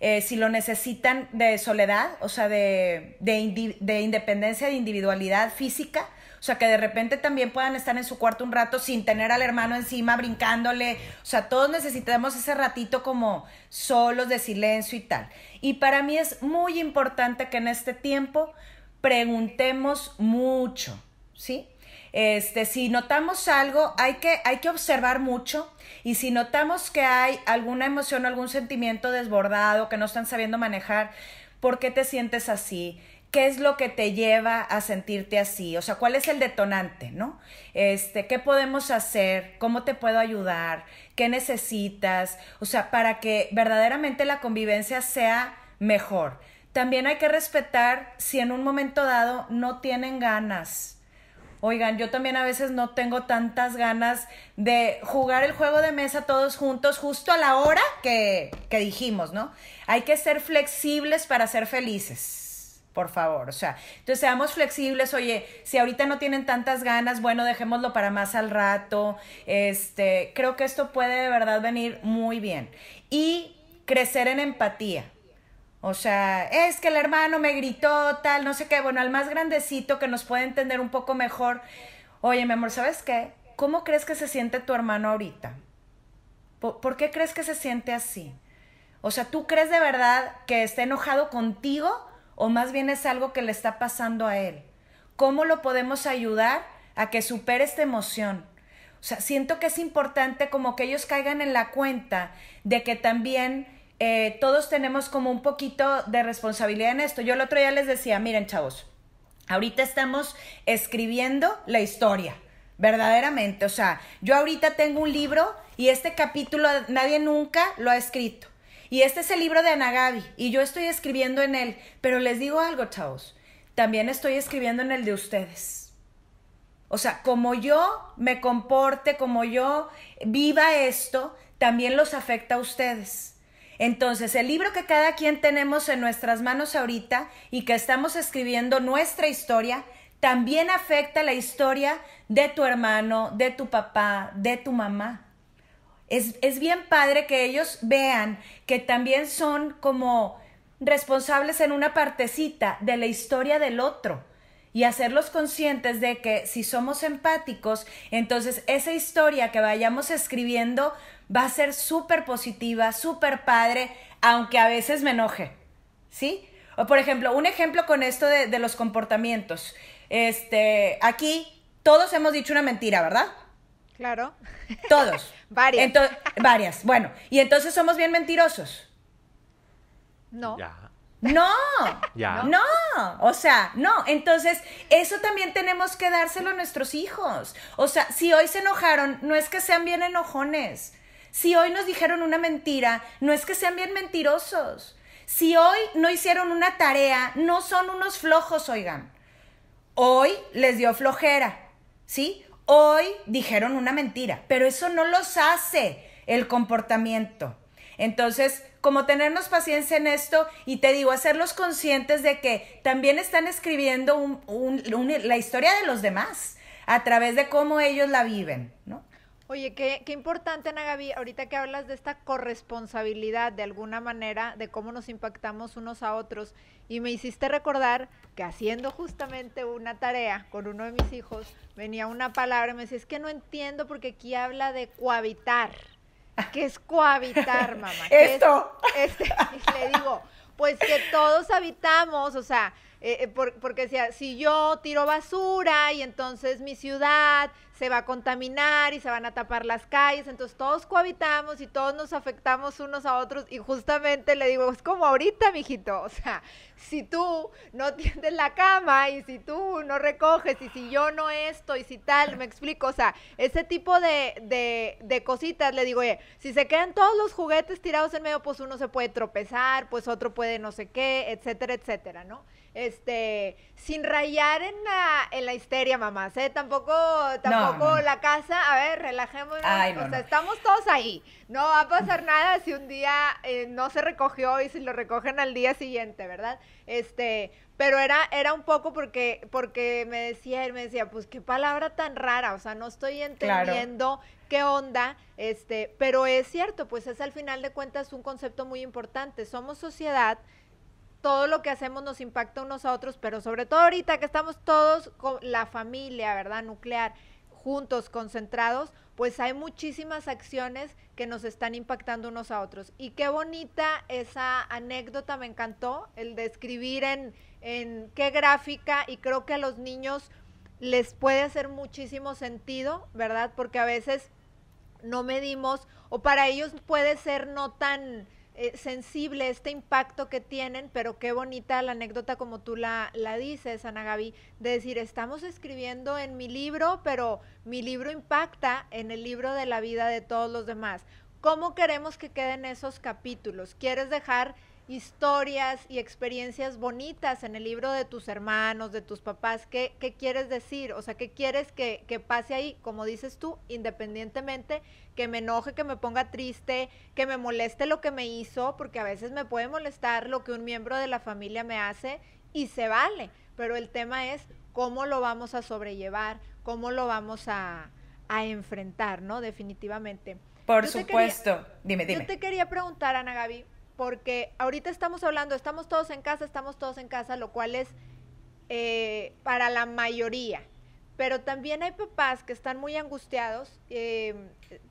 eh, si lo necesitan, de soledad, o sea, de, de independencia, de individualidad física, o sea, que de repente también puedan estar en su cuarto un rato sin tener al hermano encima brincándole. O sea, todos necesitamos ese ratito como solos de silencio y tal. Y para mí es muy importante que en este tiempo preguntemos mucho, ¿sí? Este, si notamos algo, hay que, hay que observar mucho y si notamos que hay alguna emoción, algún sentimiento desbordado que no están sabiendo manejar, ¿por qué te sientes así? ¿Qué es lo que te lleva a sentirte así? O sea, ¿cuál es el detonante, no? Este, ¿qué podemos hacer? ¿Cómo te puedo ayudar? ¿Qué necesitas? O sea, para que verdaderamente la convivencia sea mejor. También hay que respetar si en un momento dado no tienen ganas. Oigan, yo también a veces no tengo tantas ganas de jugar el juego de mesa todos juntos justo a la hora que, que dijimos, ¿no? Hay que ser flexibles para ser felices por favor. O sea, entonces seamos flexibles, oye, si ahorita no tienen tantas ganas, bueno, dejémoslo para más al rato. Este, creo que esto puede de verdad venir muy bien. Y crecer en empatía. O sea, es que el hermano me gritó, tal, no sé qué. Bueno, al más grandecito que nos puede entender un poco mejor. Oye, mi amor, ¿sabes qué? ¿Cómo crees que se siente tu hermano ahorita? ¿Por, qué crees que se siente así? O sea, ¿tú crees de verdad que está enojado contigo o más bien es algo que le está pasando a él? ¿Cómo lo podemos ayudar a que supere esta emoción? O sea, siento que es importante como que ellos caigan en la cuenta de que también eh, todos tenemos como un poquito de responsabilidad en esto. Yo el otro día les decía, miren chavos, ahorita estamos escribiendo la historia, verdaderamente. O sea, yo ahorita tengo un libro y este capítulo nadie nunca lo ha escrito. Y este es el libro de Anagabi y yo estoy escribiendo en él. Pero les digo algo, chavos, también estoy escribiendo en el de ustedes. O sea, como yo me comporte, como yo viva esto, también los afecta a ustedes. Entonces, el libro que cada quien tenemos en nuestras manos ahorita y que estamos escribiendo nuestra historia, también afecta la historia de tu hermano, de tu papá, de tu mamá. Es, es bien padre que ellos vean que también son como responsables en una partecita de la historia del otro y hacerlos conscientes de que si somos empáticos, entonces esa historia que vayamos escribiendo va a ser súper positiva, súper padre, aunque a veces me enoje, ¿sí? O por ejemplo, un ejemplo con esto de, los comportamientos. Este, aquí todos hemos dicho una mentira, ¿verdad? Claro. Todos. Varias. varias. Bueno, y entonces somos bien mentirosos. No. No, ya. no, o sea, no. Entonces, eso también tenemos que dárselo a nuestros hijos. O sea, si hoy se enojaron, no es que sean bien enojones. Si hoy nos dijeron una mentira, no es que sean bien mentirosos. Si hoy no hicieron una tarea, no son unos flojos, oigan. Hoy les dio flojera, ¿sí? Hoy dijeron una mentira, pero eso no los hace el comportamiento. Entonces, como tenernos paciencia en esto y te digo, hacerlos conscientes de que también están escribiendo la historia de los demás a través de cómo ellos la viven, ¿no? Oye, qué, qué importante, Ana Gaby, ahorita que hablas de esta corresponsabilidad de alguna manera, de cómo nos impactamos unos a otros, y me hiciste recordar que haciendo justamente una tarea con uno de mis hijos, venía una palabra y me decía, es que no entiendo porque aquí habla de cohabitar. <laughs> ¿Qué es cohabitar, mamá? Esto. este, le digo, pues que todos habitamos, o sea, eh, eh, porque decía, si yo tiro basura y entonces mi ciudad se va a contaminar y se van a tapar las calles, entonces todos cohabitamos y todos nos afectamos unos a otros. Y justamente le digo, es como ahorita, mijito, o sea, si tú no tiendes la cama y si tú no recoges y si yo no esto y si tal, me explico, o sea, ese tipo de, de, de cositas, le digo, oye, si se quedan todos los juguetes tirados en medio, pues uno se puede tropezar, pues otro puede no sé qué, etcétera, etcétera, ¿no? Este, sin rayar en la, en la histeria, mamás, ¿eh? Tampoco, tampoco la casa, a ver, relajémonos, o sea, estamos todos ahí, no va a pasar nada si un día eh, no se recogió y si lo recogen al día siguiente, ¿verdad? Este, pero era, era un poco porque, porque me decía, él me decía, pues qué palabra tan rara, o sea, no estoy entendiendo qué onda, este, pero es cierto, pues es al final de cuentas un concepto muy importante, somos sociedad, todo lo que hacemos nos impacta unos a otros, pero sobre todo ahorita que estamos todos con la familia, ¿verdad? Nuclear, juntos, concentrados, pues hay muchísimas acciones que nos están impactando unos a otros. Y qué bonita esa anécdota, me encantó, el de escribir en, en qué gráfica, y creo que a los niños les puede hacer muchísimo sentido, ¿verdad? Porque a veces no medimos, o para ellos puede ser no tan eh, sensible este impacto que tienen, pero qué bonita la anécdota como tú la, la dices, Ana Gaby, de decir, estamos escribiendo en mi libro, pero mi libro impacta en el libro de la vida de todos los demás. ¿Cómo queremos que queden esos capítulos? ¿Quieres dejar historias y experiencias bonitas en el libro de tus hermanos, de tus papás. ¿Qué, qué quieres decir? O sea, ¿qué quieres que, que, pase ahí? Como dices tú, independientemente que me enoje, que me ponga triste, que me moleste lo que me hizo, porque a veces me puede molestar lo que un miembro de la familia me hace y se vale, pero el tema es cómo lo vamos a sobrellevar, cómo lo vamos a, enfrentar, ¿no? Definitivamente. Por supuesto. dime, dime. Yo te quería preguntar, Ana Gaby, porque ahorita estamos hablando, estamos todos en casa, estamos todos en casa, lo cual es eh, para la mayoría. Pero también hay papás que están muy angustiados, eh,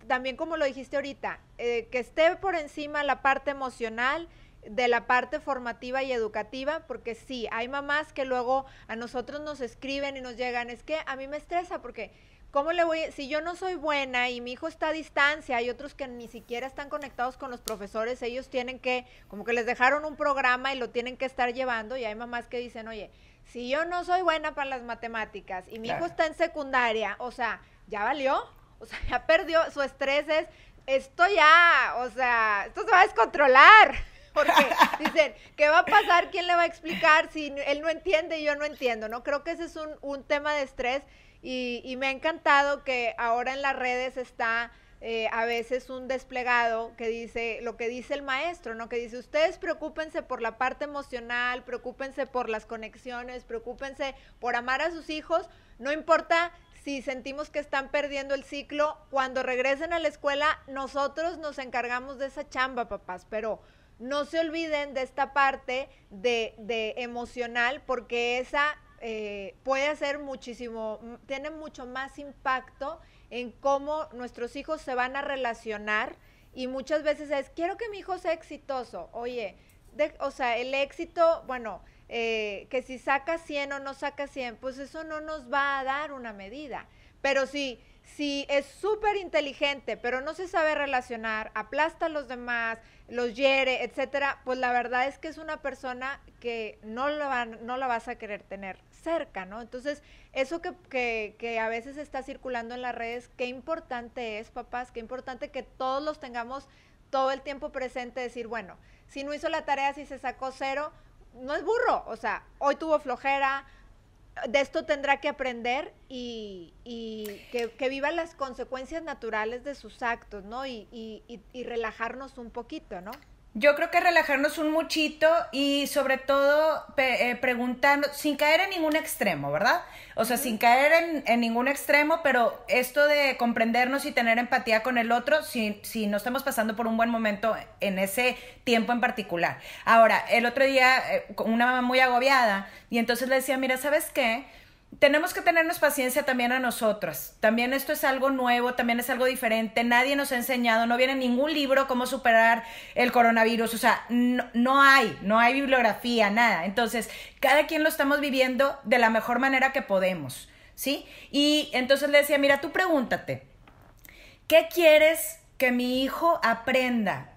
también como lo dijiste ahorita, eh, que esté por encima la parte emocional de la parte formativa y educativa, porque sí, hay mamás que luego a nosotros nos escriben y nos llegan, es que a mí me estresa porque ¿cómo le voy? Si yo no soy buena y mi hijo está a distancia, hay otros que ni siquiera están conectados con los profesores, ellos tienen que, como que les dejaron un programa y lo tienen que estar llevando, y hay mamás que dicen, oye, si yo no soy buena para las matemáticas y mi hijo está en secundaria, o sea, ya valió, o sea, <laughs> ya perdió, su estrés es, esto ya, o sea, esto se va a descontrolar. <laughs> Porque dicen, ¿qué va a pasar? ¿Quién le va a explicar si él no entiende y yo no entiendo? ¿No? Creo que ese es un, un tema de estrés y, me ha encantado que ahora en las redes está eh, a veces un desplegado que dice lo que dice el maestro, ¿no? Que dice, ustedes preocúpense por la parte emocional, preocúpense por las conexiones, preocúpense por amar a sus hijos, no importa si sentimos que están perdiendo el ciclo, cuando regresen a la escuela, nosotros nos encargamos de esa chamba, papás, pero no se olviden de esta parte de, de emocional, porque esa eh, puede ser muchísimo, tiene mucho más impacto en cómo nuestros hijos se van a relacionar y muchas veces es, quiero que mi hijo sea exitoso. Oye, o sea, el éxito, bueno, eh, que si saca 100 o no saca 100, pues eso no nos va a dar una medida. Pero si, si es súper inteligente, pero no se sabe relacionar, aplasta a los demás, los hiere, etcétera, pues la verdad es que es una persona que no la, no la vas a querer tener cerca, ¿no? Entonces, eso que, que, a veces está circulando en las redes, qué importante es, papás, qué importante que todos los tengamos todo el tiempo presente, decir, bueno, si no hizo la tarea, si se sacó cero, no es burro, o sea, hoy tuvo flojera, de esto tendrá que aprender y, que, que, viva las consecuencias naturales de sus actos, ¿no? Y, y relajarnos un poquito, ¿no? Yo creo que relajarnos un muchito y sobre todo eh, preguntando, sin caer en ningún extremo, ¿verdad? O sea, sin caer en, ningún extremo, pero esto de comprendernos y tener empatía con el otro si, si no estamos pasando por un buen momento en ese tiempo en particular. Ahora, el otro día, eh, una mamá muy agobiada, y entonces le decía, mira, ¿sabes qué? Tenemos que tenernos paciencia también a nosotras. También esto es algo nuevo, también es algo diferente. Nadie nos ha enseñado, no viene ningún libro cómo superar el coronavirus. O sea, no, hay, no hay bibliografía, nada. Entonces, cada quien lo estamos viviendo de la mejor manera que podemos, ¿sí? Y entonces le decía, mira, tú pregúntate, ¿qué quieres que mi hijo aprenda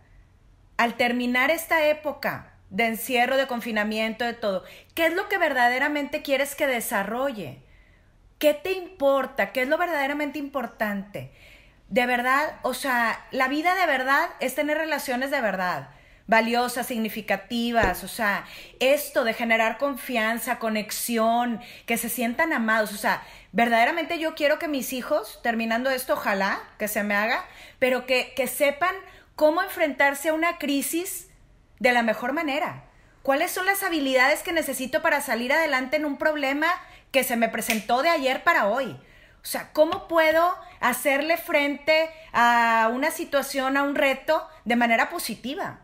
al terminar esta época? De encierro, de confinamiento, de todo. ¿Qué es lo que verdaderamente quieres que desarrolle? ¿Qué te importa? ¿Qué es lo verdaderamente importante? De verdad, o sea, la vida de verdad es tener relaciones de verdad, valiosas, significativas, o sea, esto de generar confianza, conexión, que se sientan amados, o sea, verdaderamente yo quiero que mis hijos, terminando esto, ojalá que se me haga, pero que, que sepan cómo enfrentarse a una crisis de la mejor manera. ¿Cuáles son las habilidades que necesito para salir adelante en un problema que se me presentó de ayer para hoy? O sea, ¿cómo puedo hacerle frente a una situación, a un reto de manera positiva?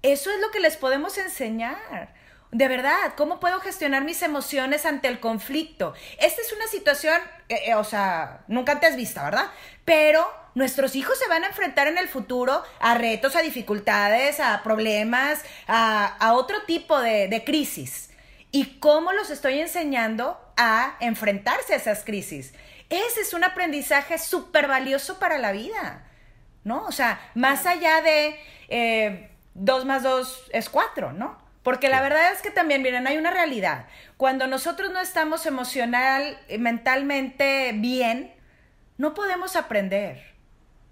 Eso es lo que les podemos enseñar. De verdad, ¿cómo puedo gestionar mis emociones ante el conflicto? Esta es una situación, eh, eh, o sea, nunca antes vista, ¿verdad? Pero nuestros hijos se van a enfrentar en el futuro a retos, a dificultades, a problemas, a, otro tipo de, de crisis. ¿Y cómo los estoy enseñando a enfrentarse a esas crisis? Ese es un aprendizaje súper valioso para la vida, ¿no? O sea, más allá de eh, dos más dos es cuatro, ¿no? Porque la verdad es que también, miren, hay una realidad. Cuando nosotros no estamos emocional, mentalmente bien, no podemos aprender.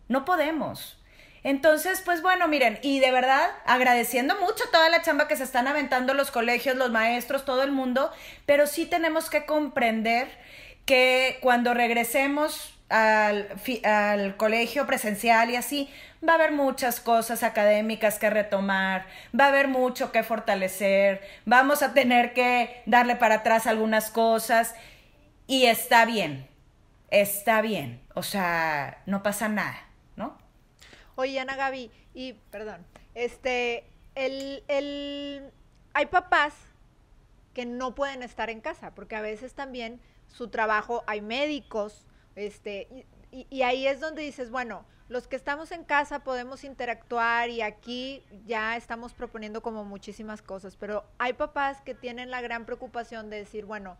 No podemos. Entonces, pues bueno, miren, y de verdad agradeciendo mucho toda la chamba que se están aventando los colegios, los maestros, todo el mundo, pero sí tenemos que comprender que cuando regresemos al, al, colegio presencial y así, va a haber muchas cosas académicas que retomar, va a haber mucho que fortalecer, vamos a tener que darle para atrás algunas cosas y está bien, está bien, o sea, no pasa nada, ¿no? Oye, Ana Gaby, y perdón, este, el, el, hay papás que no pueden estar en casa, porque a veces también su trabajo, hay médicos, este, y, y, ahí es donde dices, bueno, los que estamos en casa podemos interactuar y aquí ya estamos proponiendo como muchísimas cosas, pero hay papás que tienen la gran preocupación de decir, bueno,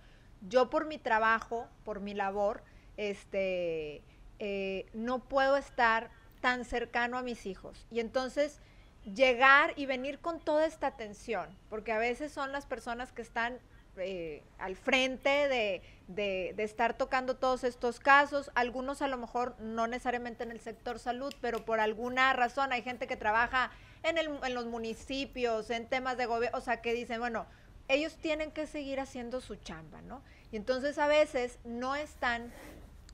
yo por mi trabajo, por mi labor, este, eh, no puedo estar tan cercano a mis hijos. Y entonces llegar y venir con toda esta atención, porque a veces son las personas que están eh, al frente de, de, estar tocando todos estos casos, algunos a lo mejor no necesariamente en el sector salud, pero por alguna razón hay gente que trabaja en, el, en los municipios, en temas de gobierno, o sea, que dicen, bueno, ellos tienen que seguir haciendo su chamba, ¿no? Y entonces a veces no están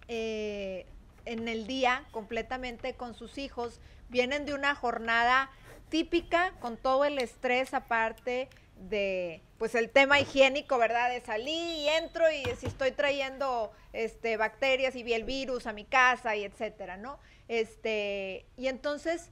eh, en el día completamente con sus hijos, vienen de una jornada típica con todo el estrés aparte de pues el tema higiénico, ¿verdad? De salir y entro y si estoy trayendo este bacterias y vi el virus a mi casa y etcétera, ¿no? Este, y entonces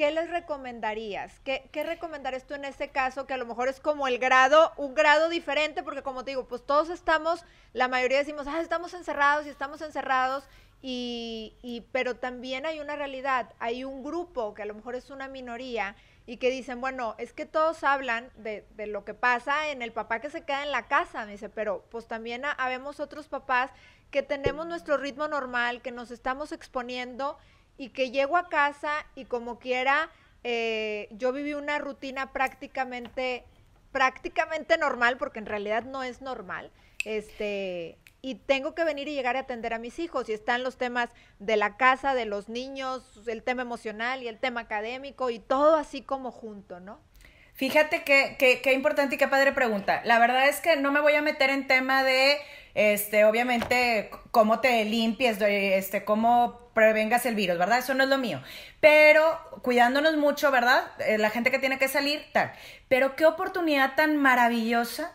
¿qué les recomendarías? ¿Qué, ¿Qué, recomendarías tú en este caso? Que a lo mejor es como el grado, un grado diferente, porque como te digo, pues todos estamos, la mayoría decimos, ah, estamos encerrados y estamos encerrados, y, y, pero también hay una realidad, hay un grupo que a lo mejor es una minoría y que dicen, bueno, es que todos hablan de, de lo que pasa en el papá que se queda en la casa, me dice, pero pues también habemos otros papás que tenemos nuestro ritmo normal, que nos estamos exponiendo y que llego a casa y como quiera, eh, yo viví una rutina prácticamente, prácticamente normal, porque en realidad no es normal, este, y tengo que venir y llegar a atender a mis hijos, y están los temas de la casa, de los niños, el tema emocional y el tema académico, y todo así como junto, ¿no? Fíjate qué que, importante y qué padre pregunta. La verdad es que no me voy a meter en tema de, este, obviamente, cómo te limpies, este, cómo prevengas el virus, ¿verdad? Eso no es lo mío. Pero cuidándonos mucho, ¿verdad? Eh, la gente que tiene que salir, tal. Pero qué oportunidad tan maravillosa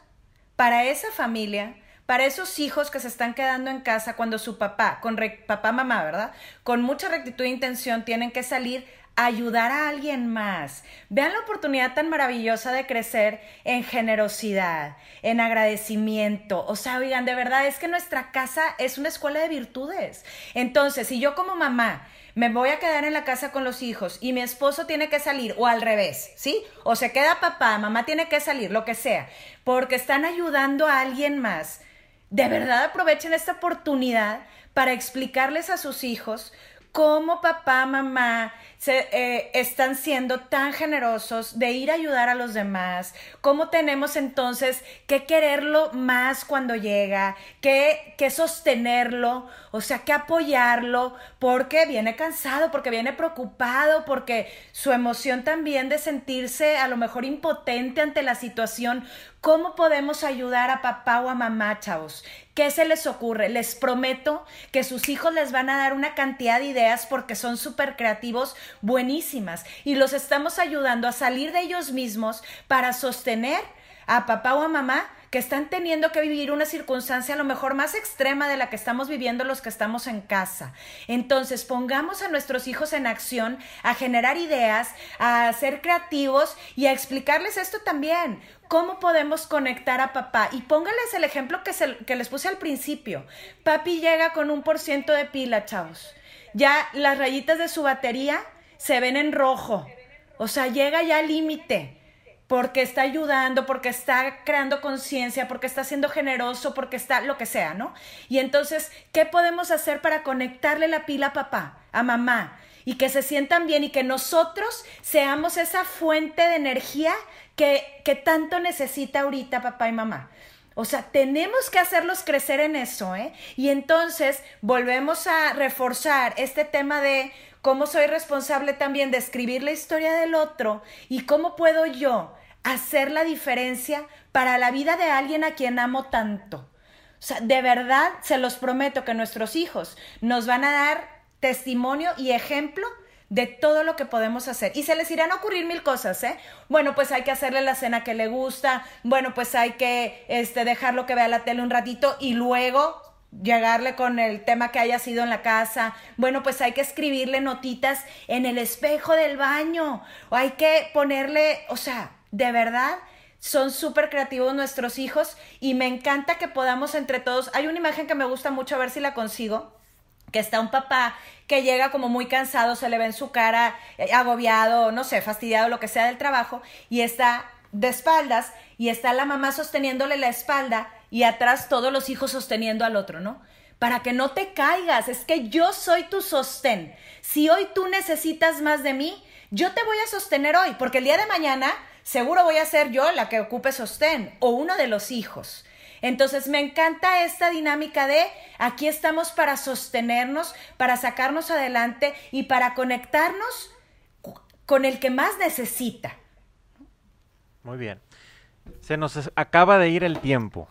para esa familia, para esos hijos que se están quedando en casa cuando su papá, con papá, mamá, ¿verdad? Con mucha rectitud e intención tienen que salir ayudar a alguien más. Vean la oportunidad tan maravillosa de crecer en generosidad, en agradecimiento. O sea, oigan, de verdad es que nuestra casa es una escuela de virtudes. Entonces, si yo como mamá me voy a quedar en la casa con los hijos y mi esposo tiene que salir o al revés, ¿sí? O se queda papá, mamá tiene que salir, lo que sea, porque están ayudando a alguien más. De verdad aprovechen esta oportunidad para explicarles a sus hijos cómo papá, mamá se, eh, están siendo tan generosos de ir a ayudar a los demás, cómo tenemos entonces que quererlo más cuando llega, que, que sostenerlo, o sea, que apoyarlo, porque viene cansado, porque viene preocupado, porque su emoción también de sentirse a lo mejor impotente ante la situación, ¿Cómo podemos ayudar a papá o a mamá, chavos? ¿Qué se les ocurre? Les prometo que sus hijos les van a dar una cantidad de ideas porque son súper creativos, buenísimas, y los estamos ayudando a salir de ellos mismos para sostener a papá o a mamá que están teniendo que vivir una circunstancia a lo mejor más extrema de la que estamos viviendo los que estamos en casa. Entonces, pongamos a nuestros hijos en acción, a generar ideas, a ser creativos y a explicarles esto también. ¿Cómo podemos conectar a papá? Y póngales el ejemplo que, que les puse al principio. Papi llega con un por ciento de pila, chavos. Ya las rayitas de su batería se ven en rojo. O sea, llega ya al límite porque está ayudando, porque está creando conciencia, porque está siendo generoso, porque está lo que sea, ¿no? Y entonces, ¿qué podemos hacer para conectarle la pila a papá, a mamá? Y que se sientan bien y que nosotros seamos esa fuente de energía que, que tanto necesita ahorita papá y mamá. O sea, tenemos que hacerlos crecer en eso, ¿eh? Y entonces volvemos a reforzar este tema de cómo soy responsable también de escribir la historia del otro y cómo puedo yo hacer la diferencia para la vida de alguien a quien amo tanto. O sea, de verdad se los prometo que nuestros hijos nos van a dar testimonio y ejemplo de todo lo que podemos hacer. Y se les irán a ocurrir mil cosas, ¿eh? Bueno, pues hay que hacerle la cena que le gusta, bueno, pues hay que este, dejarlo que vea la tele un ratito y luego llegarle con el tema que haya sido en la casa. Bueno, pues hay que escribirle notitas en el espejo del baño. O hay que ponerle, o sea, de verdad, son súper creativos nuestros hijos y me encanta que podamos entre todos. Hay una imagen que me gusta mucho, a ver si la consigo que está un papá que llega como muy cansado, se le ve en su cara eh, agobiado, no sé, fastidiado, lo que sea del trabajo, y está de espaldas y está la mamá sosteniéndole la espalda y atrás todos los hijos sosteniendo al otro, ¿no? Para que no te caigas, es que yo soy tu sostén. Si hoy tú necesitas más de mí, yo te voy a sostener hoy, porque el día de mañana seguro voy a ser yo la que ocupe sostén o uno de los hijos. Entonces me encanta esta dinámica de aquí estamos para sostenernos, para sacarnos adelante y para conectarnos con el que más necesita. Muy bien. Se nos acaba de ir el tiempo,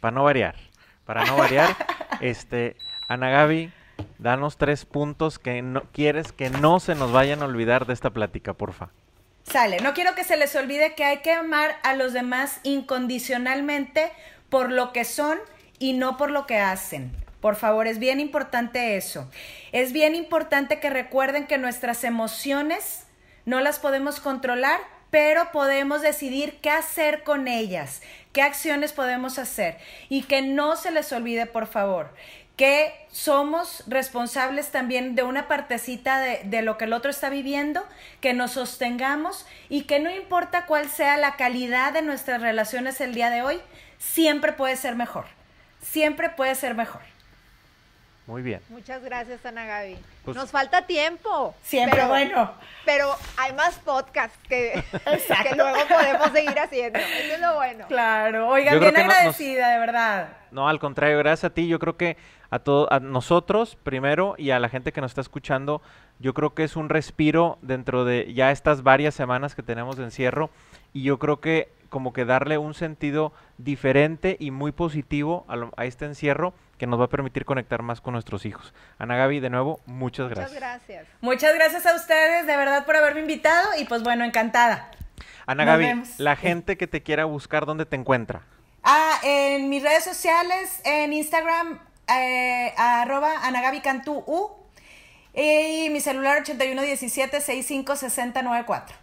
para no variar. Para no variar, <laughs> este, Ana Gaby, danos tres puntos que no, quieres que no se nos vayan a olvidar de esta plática, porfa. Sale, no quiero que se les olvide que hay que amar a los demás incondicionalmente por lo que son y no por lo que hacen. Por favor, es bien importante eso. Es bien importante que recuerden que nuestras emociones no las podemos controlar, pero podemos decidir qué hacer con ellas, qué acciones podemos hacer. Y que no se les olvide, por favor, que somos responsables también de una partecita de, de, lo que el otro está viviendo, que nos sostengamos y que no importa cuál sea la calidad de nuestras relaciones el día de hoy, siempre puede ser mejor. Siempre puede ser mejor. Muy bien. Muchas gracias, Ana Gaby. Pues Nos falta tiempo. Siempre bueno. Pero hay más podcasts que, <laughs> que luego podemos seguir haciendo. Eso es lo bueno. Claro. Oigan, bien agradecida, de verdad. No, al contrario, gracias a ti. Yo creo que a, todo, a nosotros primero y a la gente que nos está escuchando, yo creo que es un respiro dentro de ya estas varias semanas que tenemos de encierro. Y yo creo que como que darle un sentido diferente y muy positivo a, este encierro que nos va a permitir conectar más con nuestros hijos. Ana Gaby, de nuevo, muchas gracias. Muchas gracias. Muchas gracias a ustedes, de verdad, por haberme invitado y pues bueno, encantada. Ana Gaby, la gente que te quiera buscar, ¿dónde te encuentra? Ah, en mis redes sociales, en Instagram, eh, arroba Cantú U, y mi celular 8117 656094.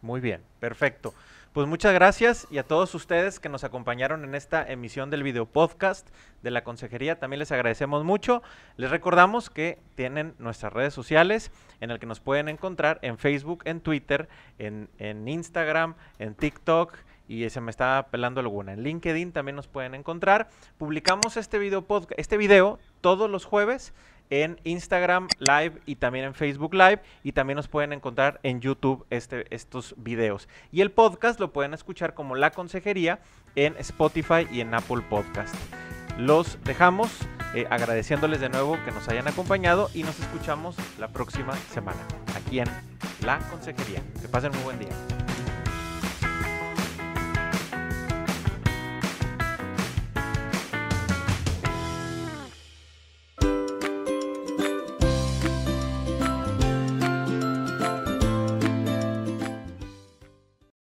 Muy bien, perfecto. Pues muchas gracias y a todos ustedes que nos acompañaron en esta emisión del video podcast de la consejería, también les agradecemos mucho. Les recordamos que tienen nuestras redes sociales en el que nos pueden encontrar en Facebook, en Twitter, en, en Instagram, en TikTok y se me está pelando alguna. En LinkedIn también nos pueden encontrar. Publicamos este video, podcast, este video todos los jueves en Instagram Live y también en Facebook Live y también nos pueden encontrar en YouTube este, estos videos. Y el podcast lo pueden escuchar como La Consejería en Spotify y en Apple Podcast. Los dejamos eh, agradeciéndoles de nuevo que nos hayan acompañado y nos escuchamos la próxima semana aquí en La Consejería. Que pasen un buen día.